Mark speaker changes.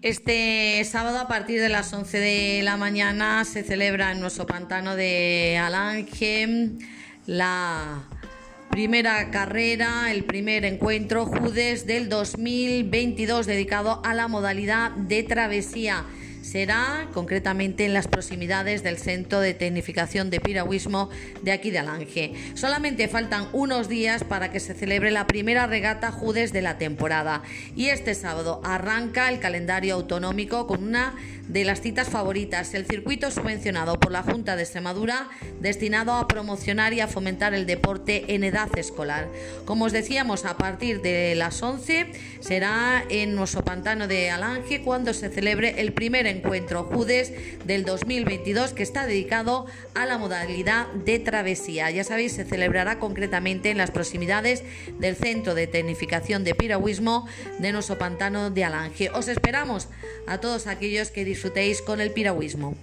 Speaker 1: Este sábado a partir de las 11 de la mañana se celebra en nuestro pantano de Alange la primera carrera, el primer encuentro Judes del 2022 dedicado a la modalidad de travesía será concretamente en las proximidades del Centro de Tecnificación de Piragüismo de aquí de Alange. Solamente faltan unos días para que se celebre la primera regata Judes de la temporada y este sábado arranca el calendario autonómico con una de las citas favoritas, el circuito subvencionado por la Junta de Extremadura destinado a promocionar y a fomentar el deporte en edad escolar. Como os decíamos, a partir de las 11 será en nuestro pantano de Alange cuando se celebre el primer encuentro Judes del 2022 que está dedicado a la modalidad de travesía. Ya sabéis, se celebrará concretamente en las proximidades del Centro de Tecnificación de Piragüismo de nuestro pantano de Alange. Os esperamos a todos aquellos que disfrutéis con el piragüismo.